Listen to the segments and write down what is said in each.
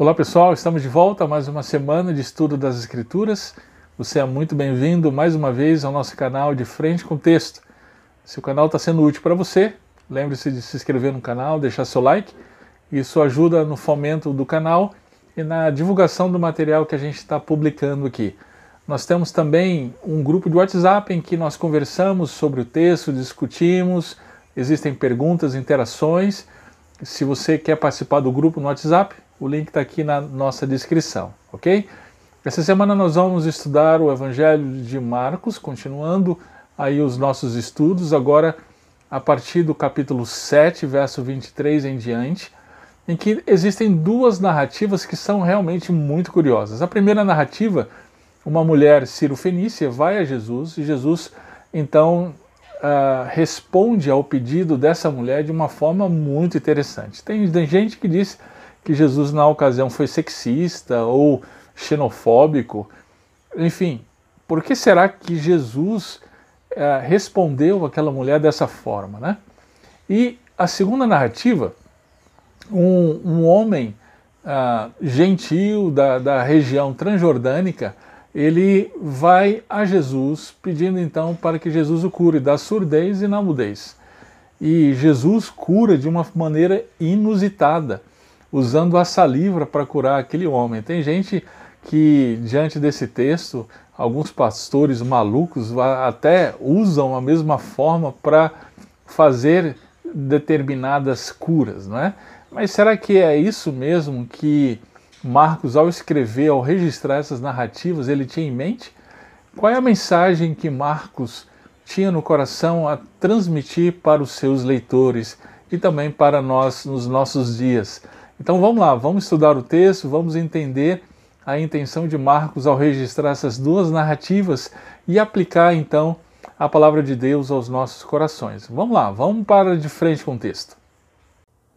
Olá pessoal, estamos de volta a mais uma semana de estudo das Escrituras. Você é muito bem-vindo mais uma vez ao nosso canal de Frente com Texto. Se o canal está sendo útil para você, lembre-se de se inscrever no canal, deixar seu like. Isso ajuda no fomento do canal e na divulgação do material que a gente está publicando aqui. Nós temos também um grupo de WhatsApp em que nós conversamos sobre o texto, discutimos, existem perguntas, interações. Se você quer participar do grupo no WhatsApp, o link está aqui na nossa descrição, ok? Essa semana nós vamos estudar o Evangelho de Marcos, continuando aí os nossos estudos, agora a partir do capítulo 7, verso 23 em diante, em que existem duas narrativas que são realmente muito curiosas. A primeira narrativa, uma mulher Ciro-Fenícia vai a Jesus e Jesus então uh, responde ao pedido dessa mulher de uma forma muito interessante. Tem, gente que diz que Jesus na ocasião foi sexista ou xenofóbico. Enfim, por que será que Jesus eh, respondeu aquela mulher dessa forma? Né? E a segunda narrativa, um, um homem uh, gentil da, da região transjordânica, ele vai a Jesus pedindo então para que Jesus o cure da surdez e na mudez. E Jesus cura de uma maneira inusitada usando a saliva para curar aquele homem. Tem gente que, diante desse texto, alguns pastores malucos até usam a mesma forma para fazer determinadas curas, não é? Mas será que é isso mesmo que Marcos, ao escrever, ao registrar essas narrativas, ele tinha em mente? Qual é a mensagem que Marcos tinha no coração a transmitir para os seus leitores e também para nós nos nossos dias? Então vamos lá, vamos estudar o texto, vamos entender a intenção de Marcos ao registrar essas duas narrativas e aplicar então a palavra de Deus aos nossos corações. Vamos lá, vamos para de frente com o texto.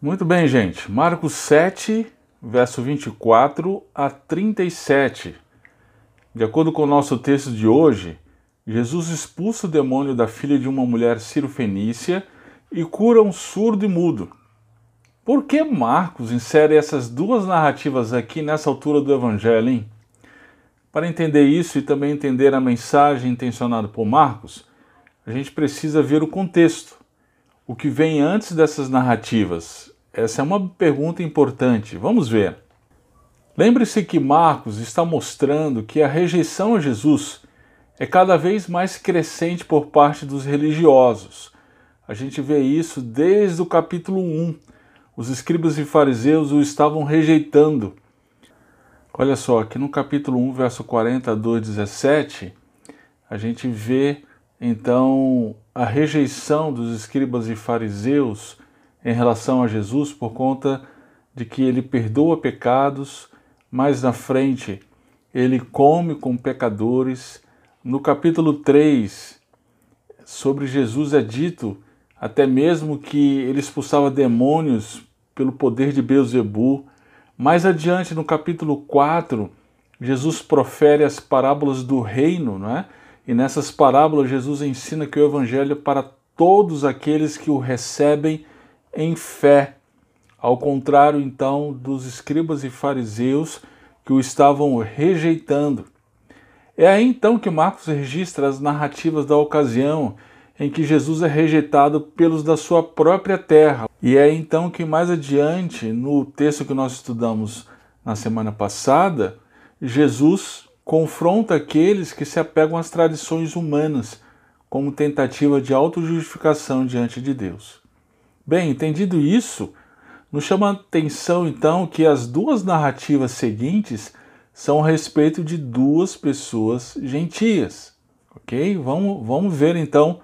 Muito bem, gente. Marcos 7, verso 24 a 37. De acordo com o nosso texto de hoje, Jesus expulsa o demônio da filha de uma mulher cirofenícia e cura um surdo e mudo. Por que Marcos insere essas duas narrativas aqui nessa altura do Evangelho, hein? Para entender isso e também entender a mensagem intencionada por Marcos, a gente precisa ver o contexto. O que vem antes dessas narrativas? Essa é uma pergunta importante. Vamos ver. Lembre-se que Marcos está mostrando que a rejeição a Jesus é cada vez mais crescente por parte dos religiosos. A gente vê isso desde o capítulo 1 os escribas e fariseus o estavam rejeitando. Olha só, aqui no capítulo 1, verso 40 a 2, 17, a gente vê então a rejeição dos escribas e fariseus em relação a Jesus por conta de que ele perdoa pecados, mais na frente ele come com pecadores. No capítulo 3, sobre Jesus é dito até mesmo que ele expulsava demônios pelo poder de Beuzebu. Mais adiante, no capítulo 4, Jesus profere as parábolas do reino, não é? E nessas parábolas, Jesus ensina que o evangelho é para todos aqueles que o recebem em fé. Ao contrário, então, dos escribas e fariseus que o estavam rejeitando. É aí então que Marcos registra as narrativas da ocasião em que Jesus é rejeitado pelos da sua própria terra. E é então que mais adiante, no texto que nós estudamos na semana passada, Jesus confronta aqueles que se apegam às tradições humanas como tentativa de autojustificação diante de Deus. Bem, entendido isso, nos chama a atenção então que as duas narrativas seguintes são a respeito de duas pessoas gentias. Ok? Vamos, vamos ver então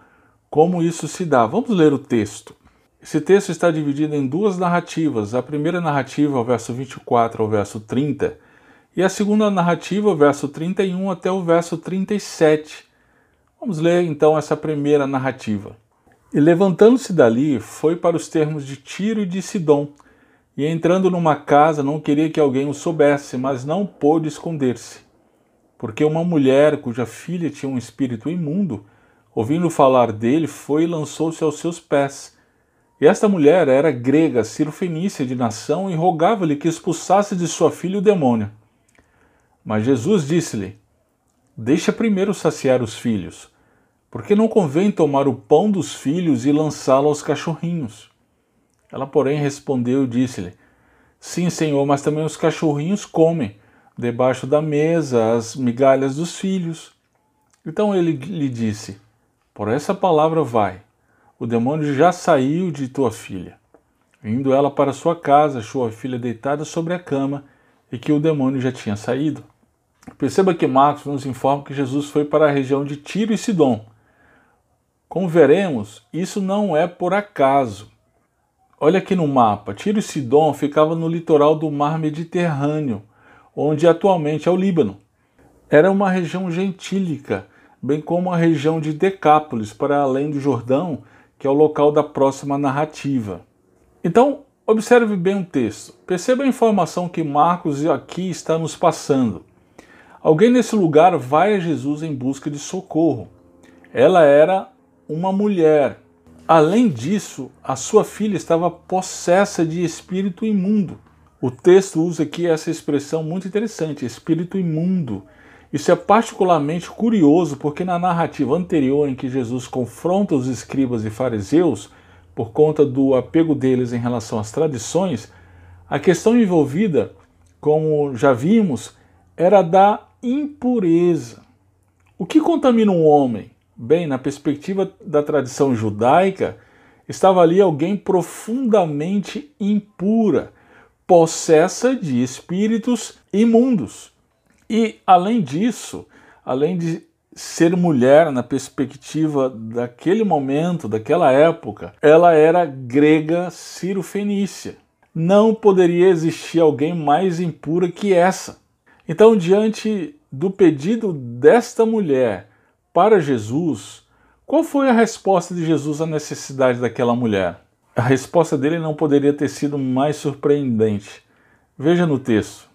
como isso se dá? Vamos ler o texto. Esse texto está dividido em duas narrativas. A primeira narrativa, o verso 24 ao verso 30, e a segunda narrativa, o verso 31 até o verso 37. Vamos ler então essa primeira narrativa. E levantando-se dali, foi para os termos de Tiro e de Sidom, e entrando numa casa não queria que alguém o soubesse, mas não pôde esconder-se. Porque uma mulher cuja filha tinha um espírito imundo, ouvindo falar dele, foi e lançou-se aos seus pés, E esta mulher era grega, cirofenícia de nação, e rogava-lhe que expulsasse de sua filha o demônio. Mas Jesus disse-lhe: Deixa primeiro saciar os filhos, porque não convém tomar o pão dos filhos e lançá-lo aos cachorrinhos. Ela, porém, respondeu e disse-lhe: Sim, senhor, mas também os cachorrinhos comem debaixo da mesa as migalhas dos filhos. Então ele lhe disse: Por essa palavra vai o demônio já saiu de tua filha. Indo ela para sua casa, achou a filha deitada sobre a cama e que o demônio já tinha saído. Perceba que Marcos nos informa que Jesus foi para a região de Tiro e Sidom. Como veremos, isso não é por acaso. Olha aqui no mapa: Tiro e Sidom ficava no litoral do mar Mediterrâneo, onde atualmente é o Líbano. Era uma região gentílica, bem como a região de Decápolis, para além do Jordão, que é o local da próxima narrativa. Então, observe bem o texto. Perceba a informação que Marcos aqui está nos passando. Alguém nesse lugar vai a Jesus em busca de socorro. Ela era uma mulher. Além disso, a sua filha estava possessa de espírito imundo. O texto usa aqui essa expressão muito interessante, espírito imundo. Isso é particularmente curioso porque na narrativa anterior em que Jesus confronta os escribas e fariseus por conta do apego deles em relação às tradições, a questão envolvida, como já vimos, era da impureza. O que contamina um homem? Bem, na perspectiva da tradição judaica, estava ali alguém profundamente impura, possessa de espíritos imundos. E, além disso, além de ser mulher na perspectiva daquele momento, daquela época, ela era grega cirofenícia. Não poderia existir alguém mais impura que essa. Então, diante do pedido desta mulher para Jesus, qual foi a resposta de Jesus à necessidade daquela mulher? A resposta dele não poderia ter sido mais surpreendente. Veja no texto.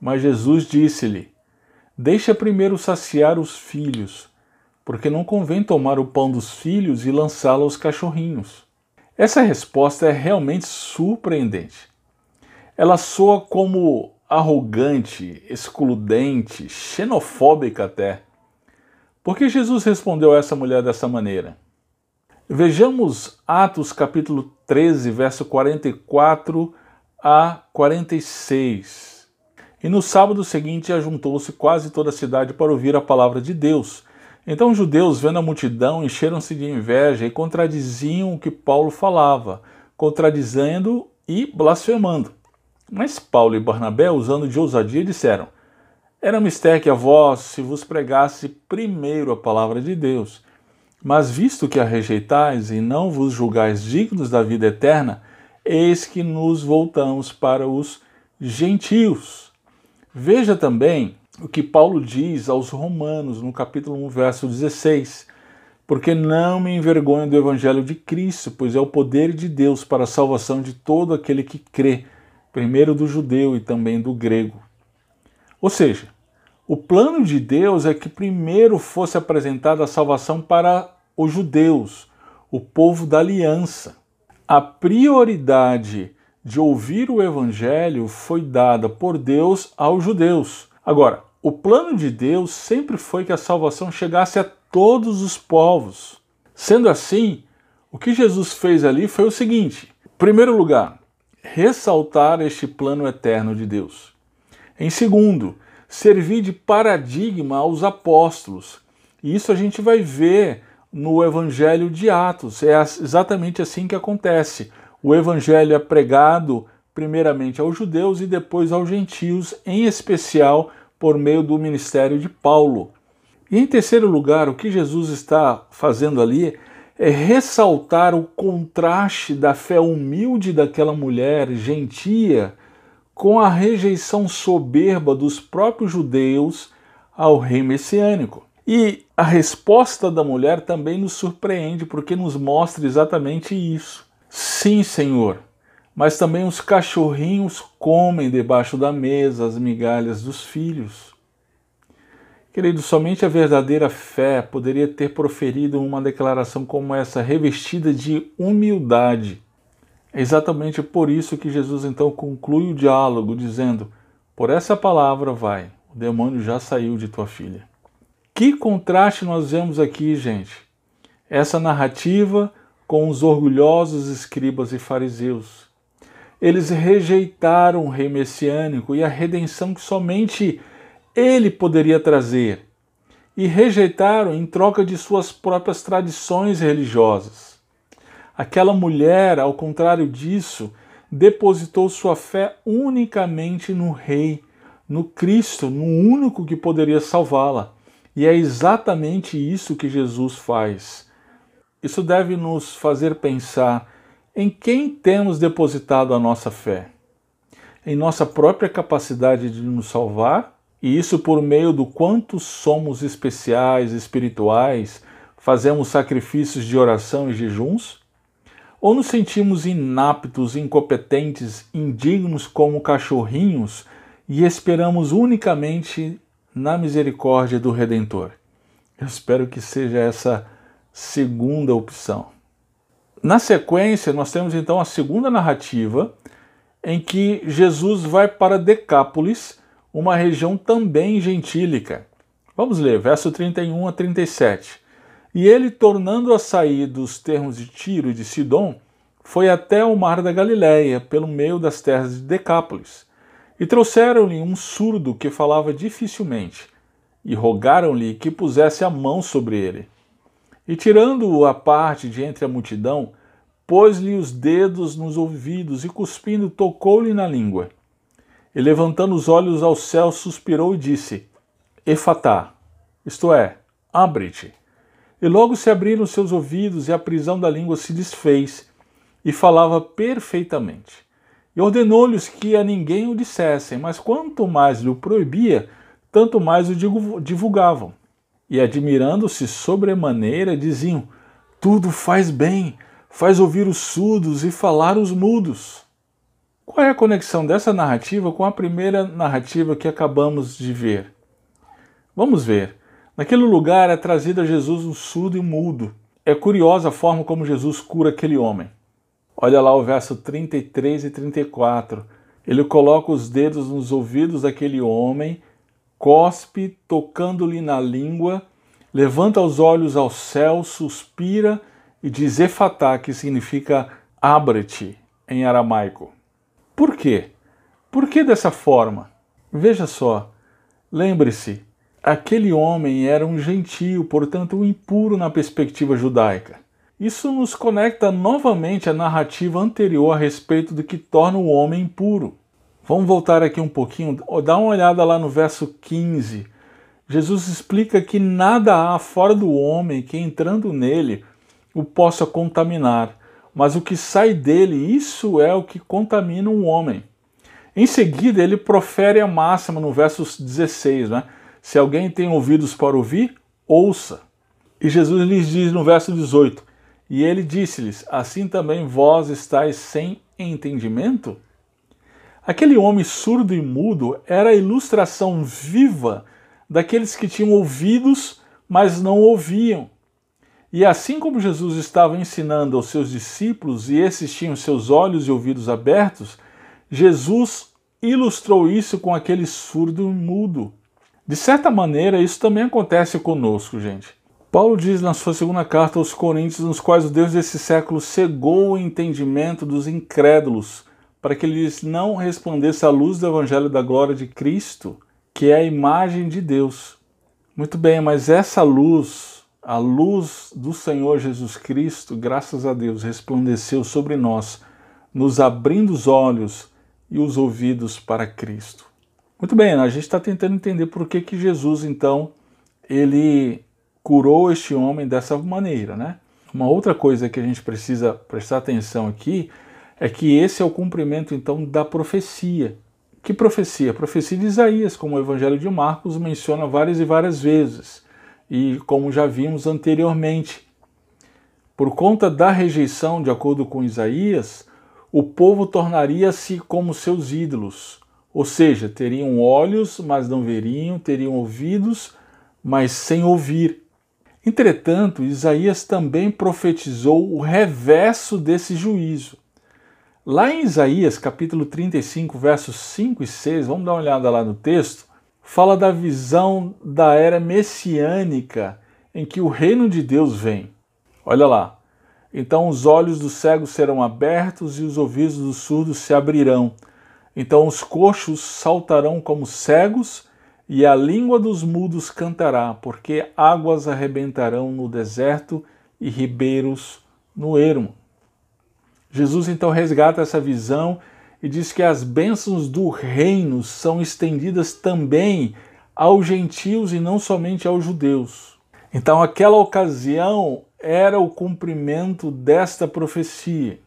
Mas Jesus disse-lhe: Deixa primeiro saciar os filhos, porque não convém tomar o pão dos filhos e lançá-lo aos cachorrinhos. Essa resposta é realmente surpreendente. Ela soa como arrogante, excludente, xenofóbica até. Por que Jesus respondeu a essa mulher dessa maneira? Vejamos Atos capítulo 13, verso 44 a 46. E no sábado seguinte ajuntou-se quase toda a cidade para ouvir a palavra de Deus. Então os judeus, vendo a multidão, encheram-se de inveja e contradiziam o que Paulo falava, contradizendo e blasfemando. Mas Paulo e Barnabé, usando de ousadia, disseram: Era mistério que a vós se vos pregasse primeiro a palavra de Deus. Mas visto que a rejeitais e não vos julgais dignos da vida eterna, eis que nos voltamos para os gentios. Veja também o que Paulo diz aos Romanos no capítulo 1, verso 16. Porque não me envergonho do evangelho de Cristo, pois é o poder de Deus para a salvação de todo aquele que crê, primeiro do judeu e também do grego. Ou seja, o plano de Deus é que primeiro fosse apresentada a salvação para os judeus, o povo da aliança. A prioridade de ouvir o evangelho foi dada por Deus aos judeus. Agora, o plano de Deus sempre foi que a salvação chegasse a todos os povos. Sendo assim, o que Jesus fez ali foi o seguinte: em primeiro lugar, ressaltar este plano eterno de Deus. Em segundo, servir de paradigma aos apóstolos. E isso a gente vai ver no Evangelho de Atos. É exatamente assim que acontece. O evangelho é pregado primeiramente aos judeus e depois aos gentios, em especial por meio do ministério de Paulo. E em terceiro lugar, o que Jesus está fazendo ali é ressaltar o contraste da fé humilde daquela mulher gentia com a rejeição soberba dos próprios judeus ao rei messiânico. E a resposta da mulher também nos surpreende porque nos mostra exatamente isso. Sim, Senhor, mas também os cachorrinhos comem debaixo da mesa as migalhas dos filhos. Querido, somente a verdadeira fé poderia ter proferido uma declaração como essa, revestida de humildade. É exatamente por isso que Jesus então conclui o diálogo, dizendo: Por essa palavra vai, o demônio já saiu de tua filha. Que contraste nós vemos aqui, gente. Essa narrativa com os orgulhosos escribas e fariseus. Eles rejeitaram o rei messiânico e a redenção que somente ele poderia trazer, e rejeitaram em troca de suas próprias tradições religiosas. Aquela mulher, ao contrário disso, depositou sua fé unicamente no Rei, no Cristo, no único que poderia salvá-la. E é exatamente isso que Jesus faz. Isso deve nos fazer pensar em quem temos depositado a nossa fé. Em nossa própria capacidade de nos salvar e isso por meio do quanto somos especiais, espirituais, fazemos sacrifícios de oração e jejuns? Ou nos sentimos inaptos, incompetentes, indignos como cachorrinhos e esperamos unicamente na misericórdia do Redentor? Eu espero que seja essa segunda opção. Na sequência, nós temos então a segunda narrativa, em que Jesus vai para Decápolis uma região também gentílica. Vamos ler, verso 31 a 37. E ele, tornando a sair dos termos de Tiro e de Sidom, foi até o mar da Galiléia, pelo meio das terras de Decápolis. E trouxeram-lhe um surdo que falava dificilmente, e rogaram-lhe que pusesse a mão sobre ele. E tirando-o à parte de entre a multidão, pôs-lhe os dedos nos ouvidos e, cuspindo, tocou-lhe na língua. E levantando os olhos ao céu, suspirou e disse: Efatá, isto é, abre-te. E logo se abriram seus ouvidos, e a prisão da língua se desfez, e falava perfeitamente. E ordenou-lhes que a ninguém o dissessem, mas quanto mais lhe o proibia, tanto mais o divulgavam. E admirando-se sobremaneira, diziam: Tudo faz bem, faz ouvir os surdos e falar os mudos. Qual é a conexão dessa narrativa com a primeira narrativa que acabamos de ver? Vamos ver. Naquele lugar é trazido a Jesus um surdo e mudo. É curiosa a forma como Jesus cura aquele homem. Olha lá o verso 33 e 34. Ele coloca os dedos nos ouvidos daquele homem, cospe, tocando-lhe na língua, levanta os olhos ao céu, suspira e diz Efatá, que significa abra-te em aramaico. Por quê? Por que dessa forma? Veja só, lembre-se, aquele homem era um gentio, portanto um impuro na perspectiva judaica. Isso nos conecta novamente à narrativa anterior a respeito do que torna o homem impuro. Vamos voltar aqui um pouquinho, dá uma olhada lá no verso 15. Jesus explica que nada há fora do homem que entrando nele o possa contaminar mas o que sai dele, isso é o que contamina um homem. Em seguida, ele profere a máxima no verso 16, né? Se alguém tem ouvidos para ouvir, ouça. E Jesus lhes diz no verso 18: E ele disse-lhes: Assim também vós estáis sem entendimento? Aquele homem surdo e mudo era a ilustração viva daqueles que tinham ouvidos, mas não ouviam. E assim como Jesus estava ensinando aos seus discípulos e esses tinham seus olhos e ouvidos abertos, Jesus ilustrou isso com aquele surdo e mudo. De certa maneira, isso também acontece conosco, gente. Paulo diz na sua segunda carta aos Coríntios, nos quais o Deus desse século cegou o entendimento dos incrédulos, para que eles não resplandesse a luz do evangelho da glória de Cristo, que é a imagem de Deus. Muito bem, mas essa luz a luz do Senhor Jesus Cristo, graças a Deus, resplandeceu sobre nós, nos abrindo os olhos e os ouvidos para Cristo. Muito bem, a gente está tentando entender por que, que Jesus, então, ele curou este homem dessa maneira, né? Uma outra coisa que a gente precisa prestar atenção aqui que esse é o cumprimento, então, da profecia. Que profecia? A profecia de Isaías, como o Evangelho de Marcos menciona várias e várias vezes e como já vimos anteriormente. Por conta da rejeição, de acordo com Isaías, o povo tornaria-se como seus ídolos, ou seja, teriam olhos, mas não veriam, teriam ouvidos, mas sem ouvir. Entretanto, Isaías também profetizou o reverso desse juízo. Lá em Isaías, capítulo 35, versos 5 e 6, vamos dar uma olhada lá no texto, fala da visão da era messiânica em que o reino de Deus vem. Olha lá. Então os olhos dos cegos serão abertos e os ouvidos dos surdos se abrirão. Então os coxos saltarão como cegos e a língua dos mudos cantará, porque águas arrebentarão no deserto e ribeiros no ermo. Jesus então resgata essa visão e diz que as bênçãos do reino são estendidas também aos gentios e não somente aos judeus. Então, aquela ocasião era o cumprimento desta profecia.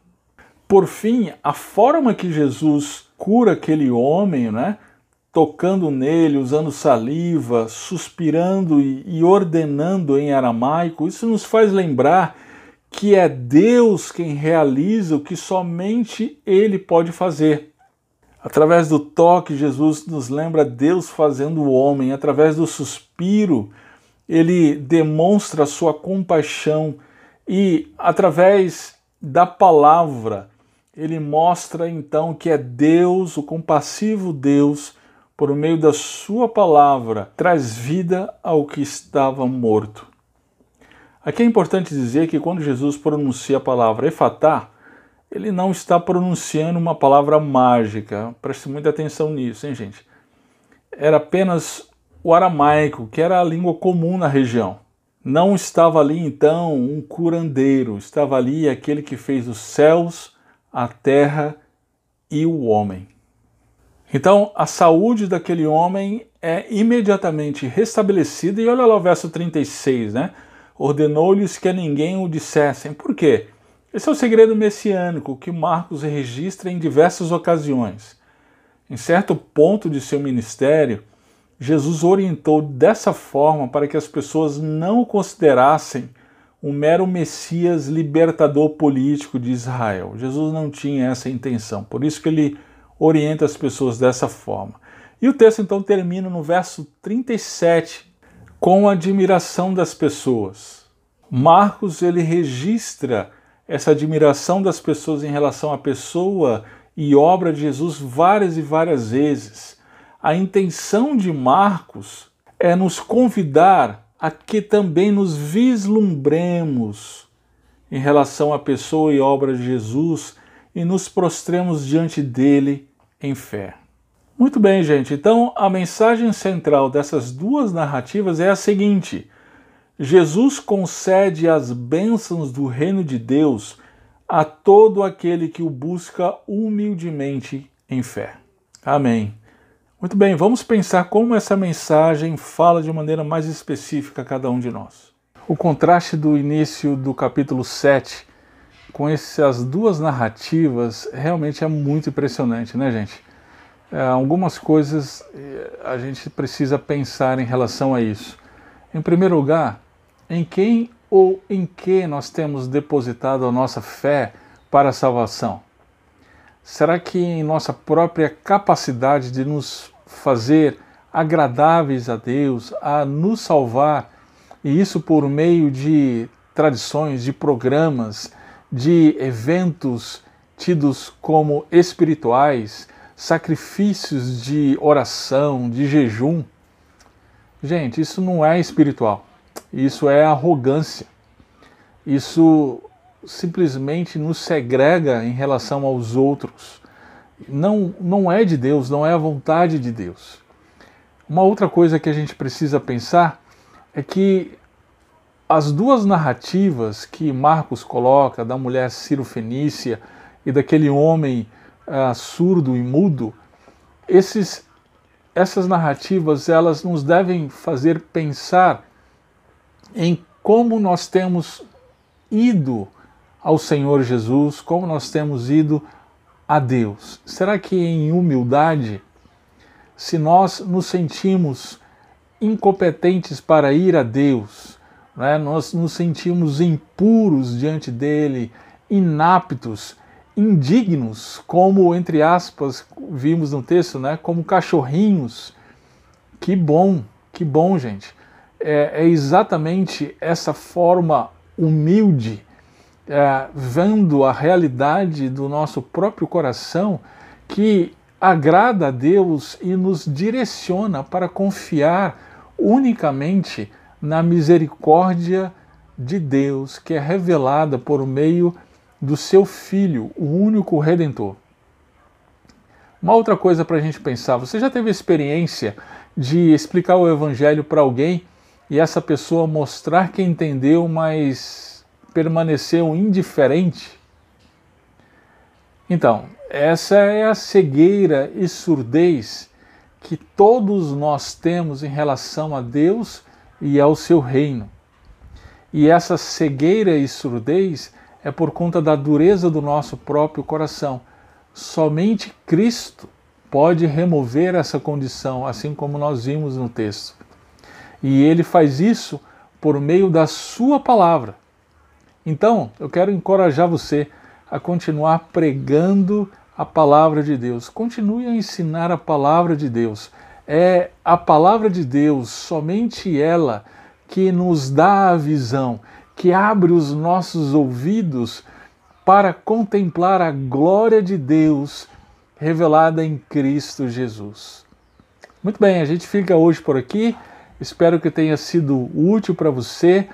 Por fim, a forma que Jesus cura aquele homem, né, tocando nele, usando saliva, suspirando e, ordenando em aramaico, isso nos faz lembrar que é Deus quem realiza o que somente Ele pode fazer. Através do toque, Jesus nos lembra Deus fazendo o homem, através do suspiro, ele demonstra sua compaixão e através da palavra, ele mostra então que é Deus, o compassivo Deus, por meio da sua palavra, traz vida ao que estava morto. Aqui é importante dizer que quando Jesus pronuncia a palavra efatá, ele não está pronunciando uma palavra mágica. Preste muita atenção nisso, hein, gente? Era apenas o aramaico, que era a língua comum na região. Não estava ali então um curandeiro, estava ali aquele que fez os céus, a terra e o homem. Então, a saúde daquele homem é imediatamente restabelecida, e olha lá o verso 36, né? Ordenou-lhes que a ninguém o dissessem. Por quê? Esse é o segredo messiânico que Marcos registra em diversas ocasiões. Em certo ponto de seu ministério, Jesus orientou dessa forma para que as pessoas não o considerassem um mero Messias libertador político de Israel. Jesus não tinha essa intenção, por isso que ele orienta as pessoas dessa forma. E o texto então termina no verso 37 com a admiração das pessoas. Marcos ele registra essa admiração das pessoas em relação à pessoa e obra de Jesus várias e várias vezes. A intenção de Marcos é nos convidar a que também nos vislumbremos em relação à pessoa e obra de Jesus e nos prostremos diante dele em fé. Muito bem, gente. Então, a mensagem central dessas duas narrativas é a seguinte: Jesus concede as bênçãos do reino de Deus a todo aquele que o busca humildemente em fé. Amém. Muito bem, vamos pensar como essa mensagem fala de maneira mais específica a cada um de nós. O contraste do início do capítulo 7 com essas duas narrativas realmente é muito impressionante, né, gente? É, algumas coisas é, a gente precisa pensar em relação a isso. Em primeiro lugar, em quem ou em que nós temos depositado a nossa fé para a salvação? Será que em nossa própria capacidade de nos fazer agradáveis a Deus, a nos salvar, e isso por meio de tradições, de programas, de eventos tidos como espirituais, sacrifícios de oração, de jejum. Gente, isso não é espiritual. Isso é arrogância. Isso simplesmente nos segrega em relação aos outros. Não, não é de Deus, não é a vontade de Deus. Uma outra coisa que a gente precisa pensar é que as duas narrativas que Marcos coloca da mulher Ciro Fenícia e daquele homem uh, surdo e mudo, esses, essas narrativas elas nos devem fazer pensar em como nós temos ido ao Senhor Jesus, como nós temos ido a Deus. Será que em humildade, se nós nos sentimos incompetentes para ir a Deus, né, nós nos sentimos impuros diante dele, inaptos, indignos, como, entre aspas, vimos no texto, né, como cachorrinhos. Que bom, que bom, gente. é, é exatamente essa forma humilde, é, vendo a realidade do nosso próprio coração, que agrada a Deus e nos direciona para confiar unicamente na misericórdia de Deus que é revelada por meio do seu Filho, o único Redentor. Uma outra coisa para a gente pensar: você já teve experiência de explicar o Evangelho para alguém e essa pessoa mostrar que entendeu, mas permaneceu indiferente? Então, essa é a cegueira e surdez que todos nós temos em relação a Deus e ao seu reino. E essa cegueira e surdez é por conta da dureza do nosso próprio coração. Somente Cristo pode remover essa condição, assim como nós vimos no texto. E ele faz isso por meio da sua palavra. Então, eu quero encorajar você a continuar pregando a palavra de Deus. Continue a ensinar a palavra de Deus. É a palavra de Deus, somente ela, que nos dá a visão, que abre os nossos ouvidos para contemplar a glória de Deus revelada em Cristo Jesus. Muito bem, a gente fica hoje por aqui. Espero que tenha sido útil para você,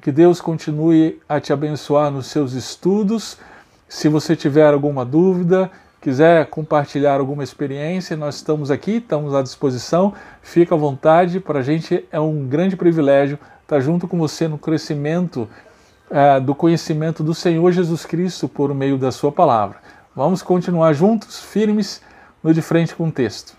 que Deus continue a te abençoar nos seus estudos. Se você tiver alguma dúvida, quiser compartilhar alguma experiência, nós estamos aqui, estamos à disposição. Fica à vontade, para a gente é um grande privilégio estar junto com você no crescimento é, do conhecimento do Senhor Jesus Cristo por meio da Sua palavra. Vamos continuar juntos, firmes, no de frente com o texto.